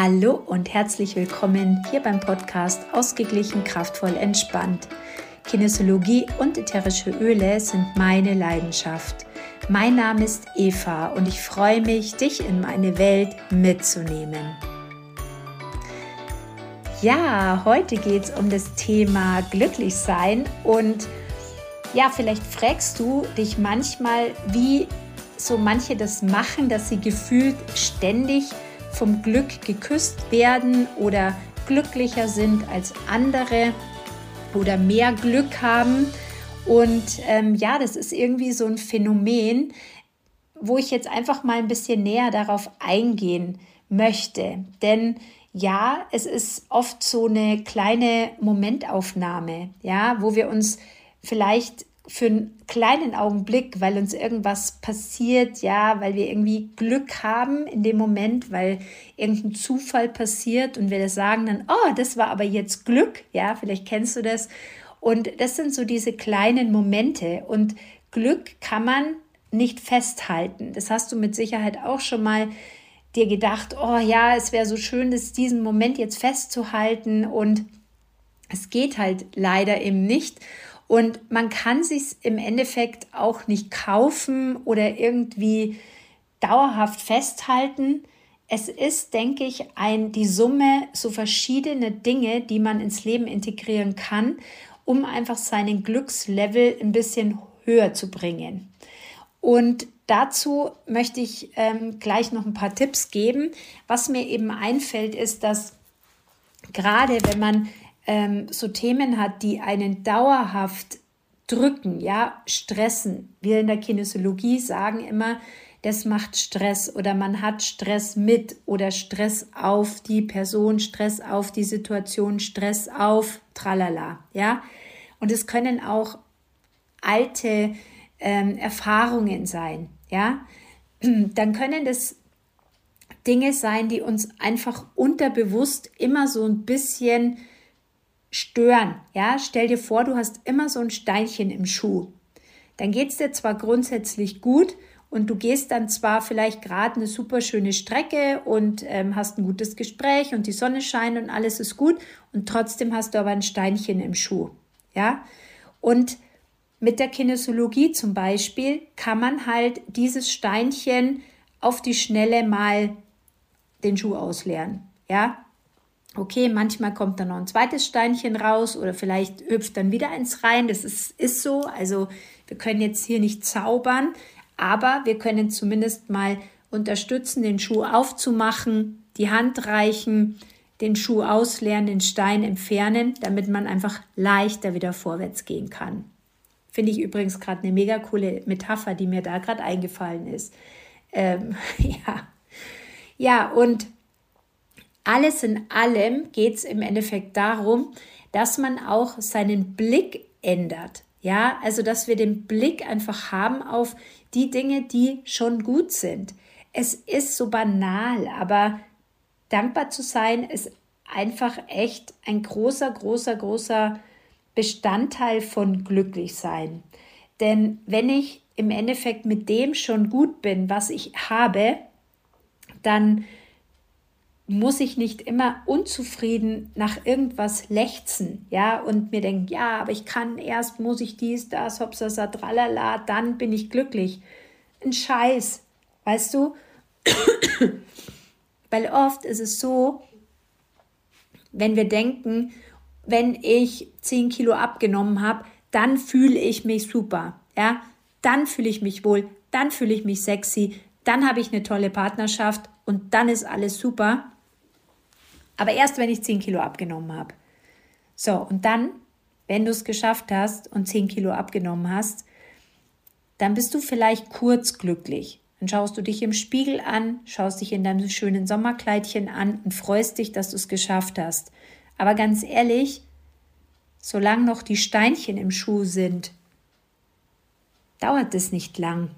Hallo und herzlich willkommen hier beim Podcast Ausgeglichen, kraftvoll, entspannt. Kinesiologie und ätherische Öle sind meine Leidenschaft. Mein Name ist Eva und ich freue mich, dich in meine Welt mitzunehmen. Ja, heute geht es um das Thema Glücklichsein und ja, vielleicht fragst du dich manchmal, wie so manche das machen, dass sie gefühlt ständig vom Glück geküsst werden oder glücklicher sind als andere oder mehr Glück haben. Und ähm, ja, das ist irgendwie so ein Phänomen, wo ich jetzt einfach mal ein bisschen näher darauf eingehen möchte. Denn ja, es ist oft so eine kleine Momentaufnahme, ja, wo wir uns vielleicht für einen kleinen Augenblick, weil uns irgendwas passiert, ja, weil wir irgendwie Glück haben in dem Moment, weil irgendein Zufall passiert und wir das sagen dann, oh, das war aber jetzt Glück, ja, vielleicht kennst du das. Und das sind so diese kleinen Momente und Glück kann man nicht festhalten. Das hast du mit Sicherheit auch schon mal dir gedacht, oh ja, es wäre so schön, das diesen Moment jetzt festzuhalten und es geht halt leider eben nicht. Und man kann sich im Endeffekt auch nicht kaufen oder irgendwie dauerhaft festhalten. Es ist, denke ich, ein, die Summe so verschiedene Dinge, die man ins Leben integrieren kann, um einfach seinen Glückslevel ein bisschen höher zu bringen. Und dazu möchte ich ähm, gleich noch ein paar Tipps geben. Was mir eben einfällt, ist, dass gerade wenn man ähm, so Themen hat, die einen dauerhaft drücken, ja, stressen. Wir in der Kinesiologie sagen immer, das macht Stress oder man hat Stress mit oder Stress auf die Person, Stress auf die Situation, Stress auf tralala, ja. Und es können auch alte ähm, Erfahrungen sein, ja. Dann können das Dinge sein, die uns einfach unterbewusst immer so ein bisschen stören. Ja, stell dir vor, du hast immer so ein Steinchen im Schuh. Dann geht es dir zwar grundsätzlich gut und du gehst dann zwar vielleicht gerade eine super schöne Strecke und ähm, hast ein gutes Gespräch und die Sonne scheint und alles ist gut und trotzdem hast du aber ein Steinchen im Schuh. Ja, und mit der Kinesiologie zum Beispiel kann man halt dieses Steinchen auf die Schnelle mal den Schuh ausleeren. Ja, Okay, manchmal kommt dann noch ein zweites Steinchen raus oder vielleicht hüpft dann wieder eins rein. Das ist, ist so. Also wir können jetzt hier nicht zaubern, aber wir können zumindest mal unterstützen, den Schuh aufzumachen, die Hand reichen, den Schuh ausleeren, den Stein entfernen, damit man einfach leichter wieder vorwärts gehen kann. Finde ich übrigens gerade eine mega coole Metapher, die mir da gerade eingefallen ist. Ähm, ja. Ja, und alles in allem geht es im Endeffekt darum, dass man auch seinen Blick ändert. Ja, also dass wir den Blick einfach haben auf die Dinge, die schon gut sind. Es ist so banal, aber dankbar zu sein ist einfach echt ein großer, großer, großer Bestandteil von glücklich sein. Denn wenn ich im Endeffekt mit dem schon gut bin, was ich habe, dann muss ich nicht immer unzufrieden nach irgendwas lechzen, ja, und mir denken, ja, aber ich kann erst, muss ich dies, das, hopsasa, tralala, dann bin ich glücklich. Ein Scheiß, weißt du? Weil oft ist es so, wenn wir denken, wenn ich 10 Kilo abgenommen habe, dann fühle ich mich super, ja, dann fühle ich mich wohl, dann fühle ich mich sexy, dann habe ich eine tolle Partnerschaft und dann ist alles super. Aber erst, wenn ich 10 Kilo abgenommen habe. So, und dann, wenn du es geschafft hast und 10 Kilo abgenommen hast, dann bist du vielleicht kurz glücklich. Dann schaust du dich im Spiegel an, schaust dich in deinem schönen Sommerkleidchen an und freust dich, dass du es geschafft hast. Aber ganz ehrlich, solange noch die Steinchen im Schuh sind, dauert es nicht lang.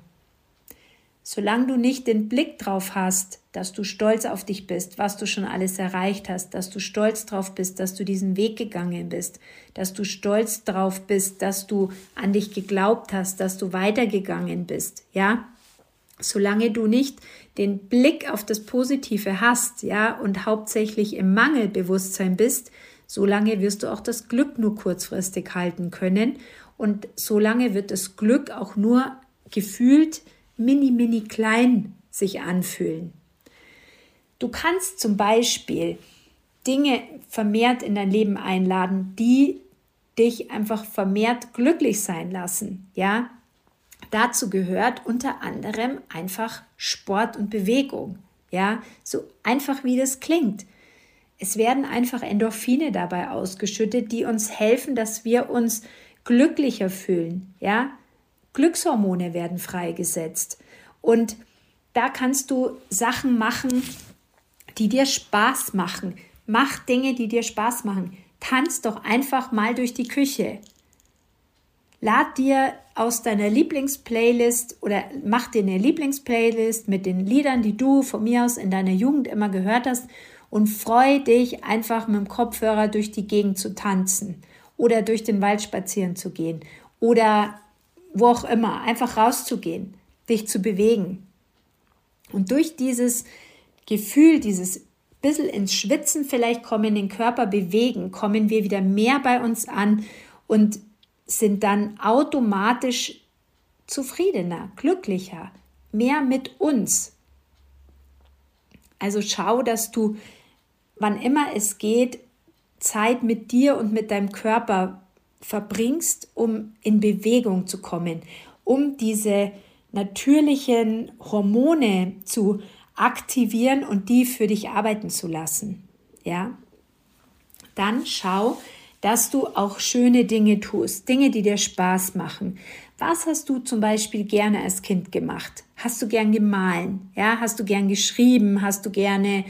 Solange du nicht den Blick drauf hast, dass du stolz auf dich bist, was du schon alles erreicht hast, dass du stolz drauf bist, dass du diesen Weg gegangen bist, dass du stolz drauf bist, dass du an dich geglaubt hast, dass du weitergegangen bist, ja? solange du nicht den Blick auf das Positive hast, ja, und hauptsächlich im Mangelbewusstsein bist, solange wirst du auch das Glück nur kurzfristig halten können und solange wird das Glück auch nur gefühlt mini, mini klein sich anfühlen. Du kannst zum Beispiel Dinge vermehrt in dein Leben einladen, die dich einfach vermehrt glücklich sein lassen, ja? Dazu gehört unter anderem einfach Sport und Bewegung, ja? So einfach wie das klingt. Es werden einfach Endorphine dabei ausgeschüttet, die uns helfen, dass wir uns glücklicher fühlen, ja? Glückshormone werden freigesetzt und da kannst du Sachen machen, die dir Spaß machen. Mach Dinge, die dir Spaß machen. Tanz doch einfach mal durch die Küche. Lad dir aus deiner Lieblingsplaylist oder mach dir eine Lieblingsplaylist mit den Liedern, die du von mir aus in deiner Jugend immer gehört hast und freu dich einfach mit dem Kopfhörer durch die Gegend zu tanzen oder durch den Wald spazieren zu gehen oder wo auch immer, einfach rauszugehen dich zu bewegen. Und durch dieses Gefühl, dieses bisschen ins Schwitzen vielleicht kommen, den Körper bewegen, kommen wir wieder mehr bei uns an und sind dann automatisch zufriedener, glücklicher, mehr mit uns. Also schau, dass du, wann immer es geht, Zeit mit dir und mit deinem Körper verbringst, um in Bewegung zu kommen, um diese natürlichen Hormone zu aktivieren und die für dich arbeiten zu lassen. Ja? Dann schau, dass du auch schöne Dinge tust, Dinge, die dir Spaß machen. Was hast du zum Beispiel gerne als Kind gemacht? Hast du gern gemahlen? Ja, hast du gern geschrieben? Hast du gerne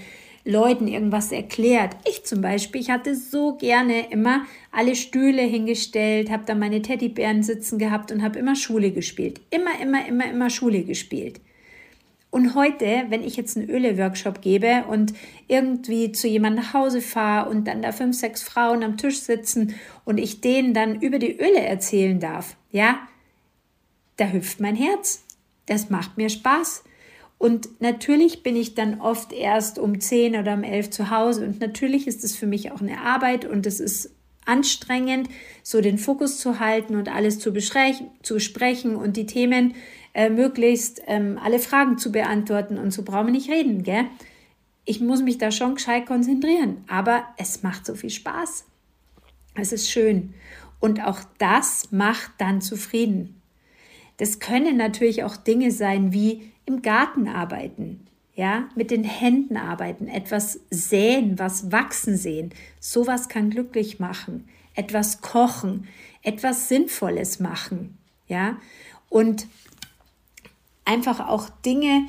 Leuten irgendwas erklärt. Ich zum Beispiel, ich hatte so gerne immer alle Stühle hingestellt, habe da meine Teddybären sitzen gehabt und habe immer Schule gespielt. Immer, immer, immer, immer Schule gespielt. Und heute, wenn ich jetzt einen Öle-Workshop gebe und irgendwie zu jemandem nach Hause fahre und dann da fünf, sechs Frauen am Tisch sitzen und ich denen dann über die Öle erzählen darf, ja, da hüpft mein Herz. Das macht mir Spaß. Und natürlich bin ich dann oft erst um 10 oder um 11 zu Hause. Und natürlich ist es für mich auch eine Arbeit und es ist anstrengend, so den Fokus zu halten und alles zu, zu besprechen und die Themen äh, möglichst ähm, alle Fragen zu beantworten. Und so brauchen wir nicht reden, gell? Ich muss mich da schon gescheit konzentrieren, aber es macht so viel Spaß. Es ist schön. Und auch das macht dann zufrieden. Das können natürlich auch Dinge sein wie im Garten arbeiten, ja, mit den Händen arbeiten, etwas säen, was wachsen sehen. Sowas kann glücklich machen. Etwas kochen, etwas Sinnvolles machen, ja, und einfach auch Dinge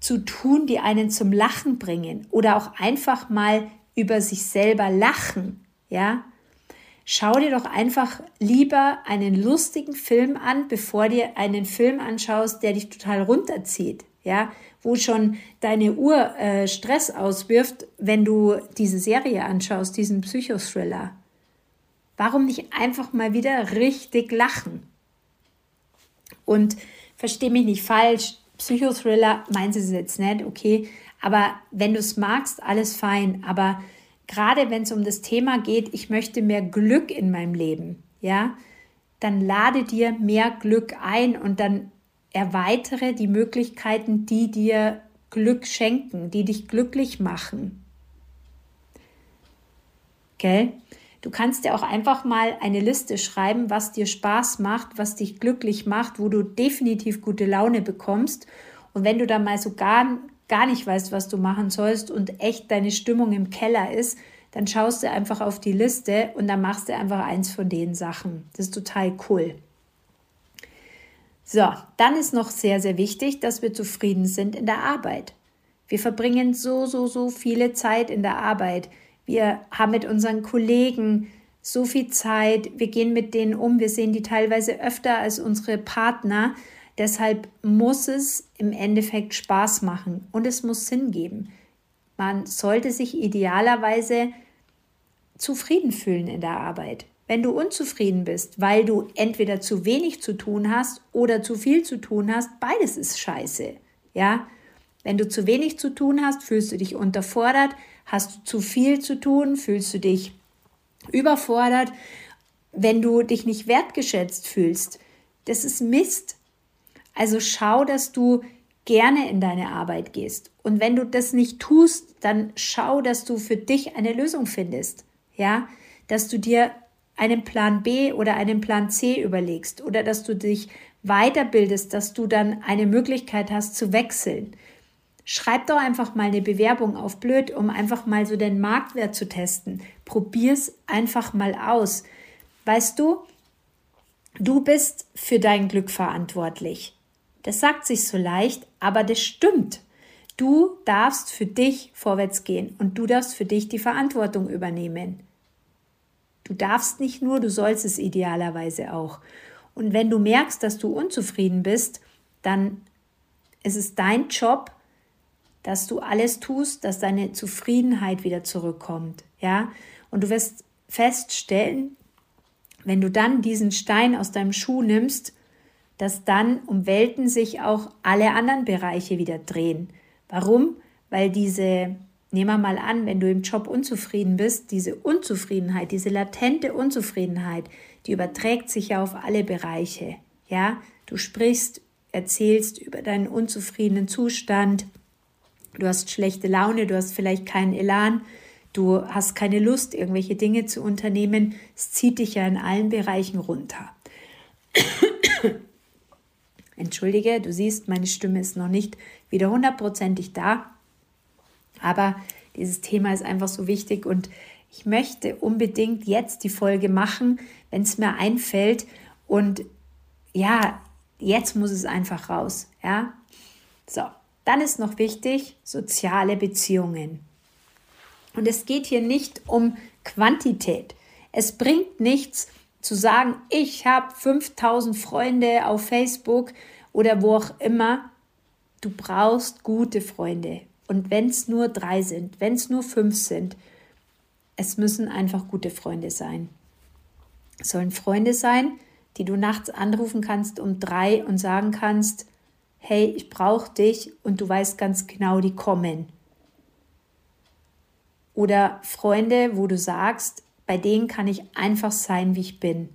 zu tun, die einen zum Lachen bringen oder auch einfach mal über sich selber lachen, ja. Schau dir doch einfach lieber einen lustigen Film an, bevor dir einen Film anschaust, der dich total runterzieht, ja, wo schon deine Uhr äh, Stress auswirft, wenn du diese Serie anschaust, diesen Psychothriller. Warum nicht einfach mal wieder richtig lachen? Und versteh mich nicht falsch, Psychothriller meinen sie jetzt nicht, okay, aber wenn du es magst, alles fein, aber gerade wenn es um das Thema geht, ich möchte mehr Glück in meinem Leben, ja, dann lade dir mehr Glück ein und dann erweitere die Möglichkeiten, die dir Glück schenken, die dich glücklich machen. Gell? Du kannst dir auch einfach mal eine Liste schreiben, was dir Spaß macht, was dich glücklich macht, wo du definitiv gute Laune bekommst. Und wenn du da mal so gar, gar nicht weißt, was du machen sollst und echt deine Stimmung im Keller ist, dann schaust du einfach auf die Liste und dann machst du einfach eins von den Sachen. Das ist total cool. So, dann ist noch sehr, sehr wichtig, dass wir zufrieden sind in der Arbeit. Wir verbringen so, so, so viele Zeit in der Arbeit. Wir haben mit unseren Kollegen so viel Zeit. Wir gehen mit denen um. Wir sehen die teilweise öfter als unsere Partner. Deshalb muss es im Endeffekt Spaß machen und es muss Sinn geben. Man sollte sich idealerweise zufrieden fühlen in der Arbeit. Wenn du unzufrieden bist, weil du entweder zu wenig zu tun hast oder zu viel zu tun hast, beides ist scheiße. Ja, wenn du zu wenig zu tun hast, fühlst du dich unterfordert. Hast du zu viel zu tun, fühlst du dich überfordert. Wenn du dich nicht wertgeschätzt fühlst, das ist Mist. Also schau, dass du gerne in deine Arbeit gehst. Und wenn du das nicht tust, dann schau, dass du für dich eine Lösung findest. Ja, dass du dir einen Plan B oder einen Plan C überlegst oder dass du dich weiterbildest, dass du dann eine Möglichkeit hast zu wechseln. Schreib doch einfach mal eine Bewerbung auf blöd, um einfach mal so den Marktwert zu testen. Probier's einfach mal aus. Weißt du, du bist für dein Glück verantwortlich. Das sagt sich so leicht, aber das stimmt. Du darfst für dich vorwärts gehen und du darfst für dich die Verantwortung übernehmen. Du darfst nicht nur, du sollst es idealerweise auch. Und wenn du merkst, dass du unzufrieden bist, dann ist es dein Job, dass du alles tust, dass deine Zufriedenheit wieder zurückkommt, ja? Und du wirst feststellen, wenn du dann diesen Stein aus deinem Schuh nimmst, dass dann um Welten sich auch alle anderen Bereiche wieder drehen. Warum? Weil diese, nehmen wir mal an, wenn du im Job unzufrieden bist, diese Unzufriedenheit, diese latente Unzufriedenheit, die überträgt sich ja auf alle Bereiche. Ja, du sprichst, erzählst über deinen unzufriedenen Zustand, du hast schlechte Laune, du hast vielleicht keinen Elan, du hast keine Lust, irgendwelche Dinge zu unternehmen. Es zieht dich ja in allen Bereichen runter. Entschuldige, du siehst, meine Stimme ist noch nicht wieder hundertprozentig da, aber dieses Thema ist einfach so wichtig und ich möchte unbedingt jetzt die Folge machen, wenn es mir einfällt und ja, jetzt muss es einfach raus, ja? So, dann ist noch wichtig, soziale Beziehungen. Und es geht hier nicht um Quantität. Es bringt nichts zu sagen, ich habe 5000 Freunde auf Facebook oder wo auch immer. Du brauchst gute Freunde. Und wenn es nur drei sind, wenn es nur fünf sind, es müssen einfach gute Freunde sein. Es sollen Freunde sein, die du nachts anrufen kannst um drei und sagen kannst, hey, ich brauche dich und du weißt ganz genau, die kommen. Oder Freunde, wo du sagst, bei denen kann ich einfach sein, wie ich bin.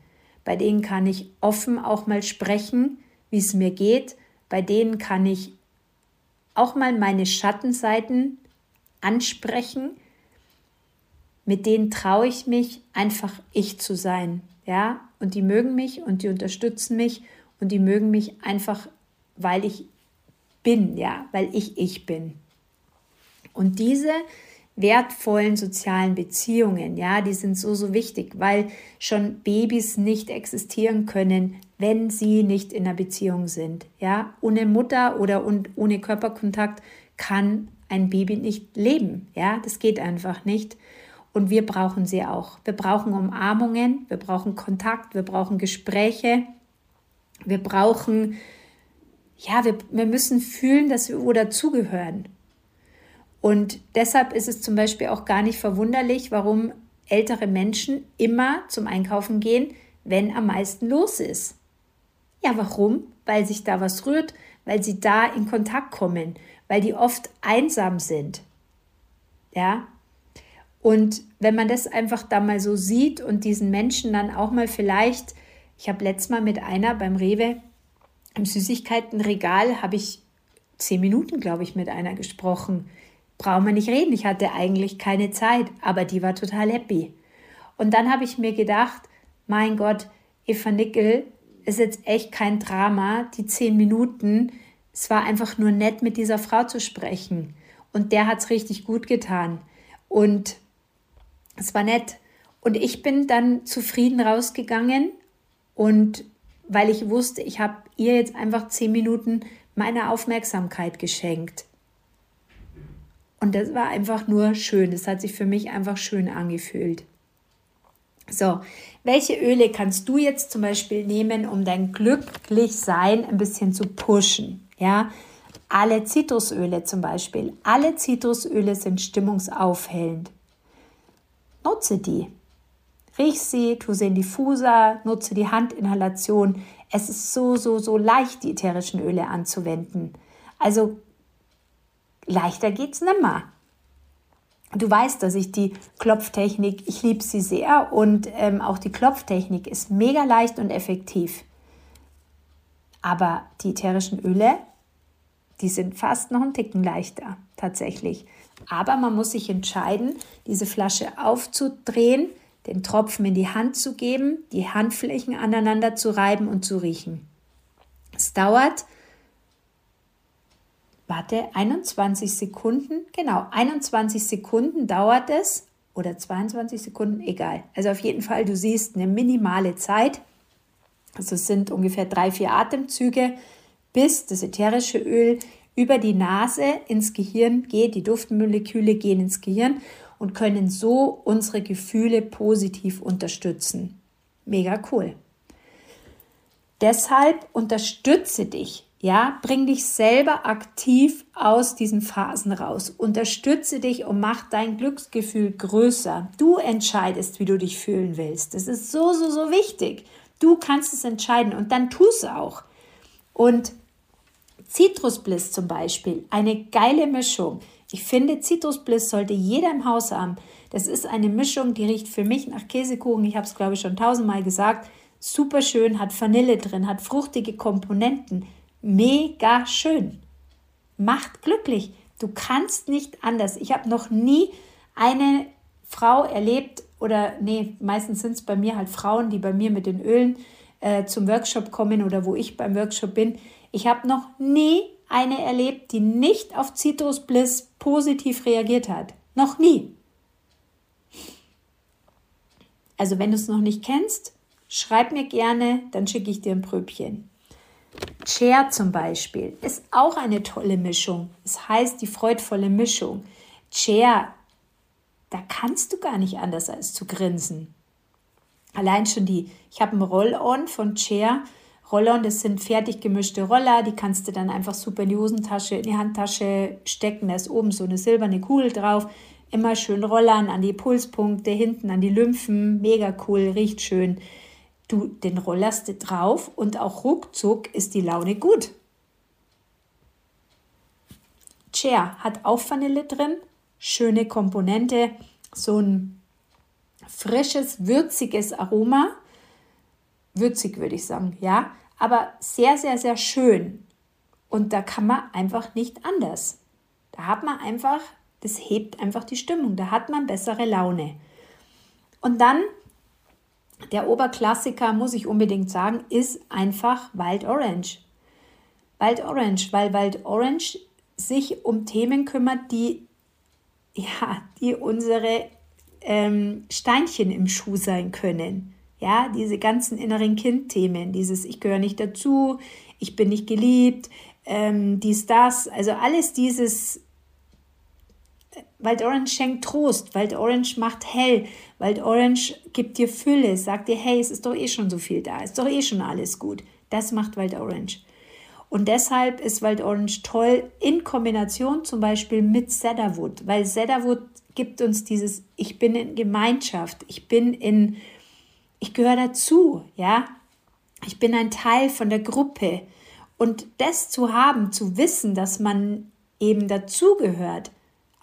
Bei denen kann ich offen auch mal sprechen, wie es mir geht. Bei denen kann ich auch mal meine Schattenseiten ansprechen. Mit denen traue ich mich, einfach ich zu sein. Ja, und die mögen mich und die unterstützen mich und die mögen mich einfach weil ich bin, ja, weil ich ich bin. Und diese wertvollen sozialen Beziehungen, ja, die sind so, so wichtig, weil schon Babys nicht existieren können, wenn sie nicht in einer Beziehung sind, ja. Ohne Mutter oder ohne Körperkontakt kann ein Baby nicht leben, ja, das geht einfach nicht. Und wir brauchen sie auch. Wir brauchen Umarmungen, wir brauchen Kontakt, wir brauchen Gespräche, wir brauchen ja, wir, wir müssen fühlen, dass wir wo dazugehören. Und deshalb ist es zum Beispiel auch gar nicht verwunderlich, warum ältere Menschen immer zum Einkaufen gehen, wenn am meisten los ist. Ja, warum? Weil sich da was rührt, weil sie da in Kontakt kommen, weil die oft einsam sind. Ja? Und wenn man das einfach da mal so sieht und diesen Menschen dann auch mal vielleicht, ich habe letztes Mal mit einer beim Rewe im Süßigkeitenregal habe ich zehn Minuten, glaube ich, mit einer gesprochen. Brauchen wir nicht reden, ich hatte eigentlich keine Zeit, aber die war total happy. Und dann habe ich mir gedacht, mein Gott, Eva Nickel ist jetzt echt kein Drama, die zehn Minuten. Es war einfach nur nett, mit dieser Frau zu sprechen. Und der hat es richtig gut getan. Und es war nett. Und ich bin dann zufrieden rausgegangen und weil ich wusste, ich habe ihr jetzt einfach zehn Minuten meine Aufmerksamkeit geschenkt. Und das war einfach nur schön. Das hat sich für mich einfach schön angefühlt. So, welche Öle kannst du jetzt zum Beispiel nehmen, um dein Glücklichsein ein bisschen zu pushen? Ja, alle Zitrusöle zum Beispiel. Alle Zitrusöle sind stimmungsaufhellend. Nutze die. Riech sie, tu sie in Diffuser, nutze die Handinhalation. Es ist so, so, so leicht, die ätherischen Öle anzuwenden. Also leichter geht's nimmer. Du weißt, dass ich die Klopftechnik, ich liebe sie sehr und ähm, auch die Klopftechnik ist mega leicht und effektiv. Aber die ätherischen Öle, die sind fast noch einen Ticken leichter tatsächlich. Aber man muss sich entscheiden, diese Flasche aufzudrehen, den Tropfen in die Hand zu geben, die Handflächen aneinander zu reiben und zu riechen. Es dauert warte, 21 Sekunden, genau, 21 Sekunden dauert es oder 22 Sekunden, egal. Also auf jeden Fall, du siehst eine minimale Zeit. Also es sind ungefähr drei, vier Atemzüge, bis das ätherische Öl über die Nase ins Gehirn geht. Die Duftmoleküle gehen ins Gehirn und können so unsere Gefühle positiv unterstützen. Mega cool. Deshalb unterstütze dich ja, bring dich selber aktiv aus diesen Phasen raus. Unterstütze dich und mach dein Glücksgefühl größer. Du entscheidest, wie du dich fühlen willst. Das ist so, so, so wichtig. Du kannst es entscheiden und dann tu es auch. Und Citrusbliss zum Beispiel, eine geile Mischung. Ich finde, Citrusbliss sollte jeder im Haus haben. Das ist eine Mischung, die riecht für mich nach Käsekuchen. Ich habe es, glaube ich, schon tausendmal gesagt. Super schön, hat Vanille drin, hat fruchtige Komponenten mega schön. Macht glücklich. Du kannst nicht anders. Ich habe noch nie eine Frau erlebt, oder nee, meistens sind es bei mir halt Frauen, die bei mir mit den Ölen äh, zum Workshop kommen oder wo ich beim Workshop bin. Ich habe noch nie eine erlebt, die nicht auf Citrus Bliss positiv reagiert hat. Noch nie. Also wenn du es noch nicht kennst, schreib mir gerne, dann schicke ich dir ein Pröbchen. Chair zum Beispiel ist auch eine tolle Mischung. Es das heißt die freudvolle Mischung. Chair, da kannst du gar nicht anders als zu grinsen. Allein schon die, ich habe ein Roll-On von Chair. Roll-On, das sind fertig gemischte Roller, die kannst du dann einfach super in die Hosentasche, in die Handtasche stecken. Da ist oben so eine silberne Kugel drauf. Immer schön rollern an die Pulspunkte, hinten an die Lymphen. Mega cool, riecht schön du den rollerst drauf und auch ruckzuck ist die Laune gut. Chair hat auch Vanille drin, schöne Komponente, so ein frisches, würziges Aroma. Würzig würde ich sagen, ja, aber sehr, sehr, sehr schön. Und da kann man einfach nicht anders. Da hat man einfach, das hebt einfach die Stimmung, da hat man bessere Laune. Und dann der Oberklassiker, muss ich unbedingt sagen, ist einfach Wild Orange. Wild Orange, weil Wild Orange sich um Themen kümmert, die, ja, die unsere ähm, Steinchen im Schuh sein können. Ja, diese ganzen inneren Kindthemen, dieses Ich gehöre nicht dazu, ich bin nicht geliebt, ähm, dies, das, also alles dieses Wild Orange schenkt Trost, Wild Orange macht hell, Wild Orange gibt dir Fülle, sagt dir, hey, es ist doch eh schon so viel da, ist doch eh schon alles gut. Das macht Wild Orange. Und deshalb ist Wild Orange toll in Kombination zum Beispiel mit Cedarwood, weil Cedarwood gibt uns dieses, ich bin in Gemeinschaft, ich bin in, ich gehöre dazu, ja, ich bin ein Teil von der Gruppe. Und das zu haben, zu wissen, dass man eben dazugehört,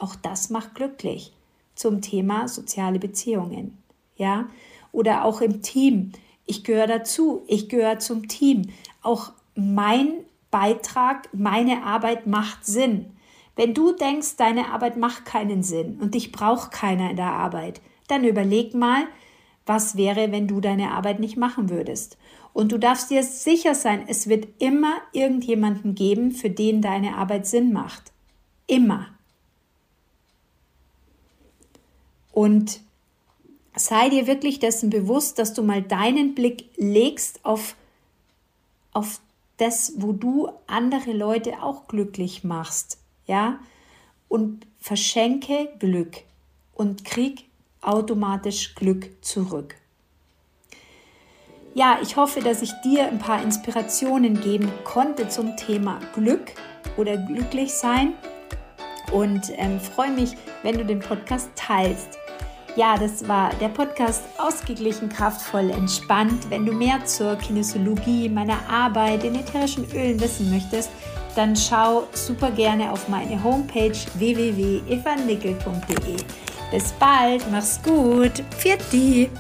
auch das macht glücklich zum Thema soziale Beziehungen. Ja, oder auch im Team. Ich gehöre dazu, ich gehöre zum Team. Auch mein Beitrag, meine Arbeit macht Sinn. Wenn du denkst, deine Arbeit macht keinen Sinn und dich braucht keiner in der Arbeit, dann überleg mal, was wäre, wenn du deine Arbeit nicht machen würdest. Und du darfst dir sicher sein, es wird immer irgendjemanden geben, für den deine Arbeit Sinn macht. Immer. Und sei dir wirklich dessen bewusst, dass du mal deinen Blick legst auf, auf das, wo du andere Leute auch glücklich machst. Ja? Und verschenke Glück und krieg automatisch Glück zurück. Ja, ich hoffe, dass ich dir ein paar Inspirationen geben konnte zum Thema Glück oder glücklich sein und ähm, freue mich, wenn du den Podcast teilst. Ja, das war der Podcast Ausgeglichen, kraftvoll, entspannt. Wenn du mehr zur Kinesiologie, meiner Arbeit, den ätherischen Ölen wissen möchtest, dann schau super gerne auf meine Homepage www.evanickel.de. Bis bald, mach's gut, pfiat!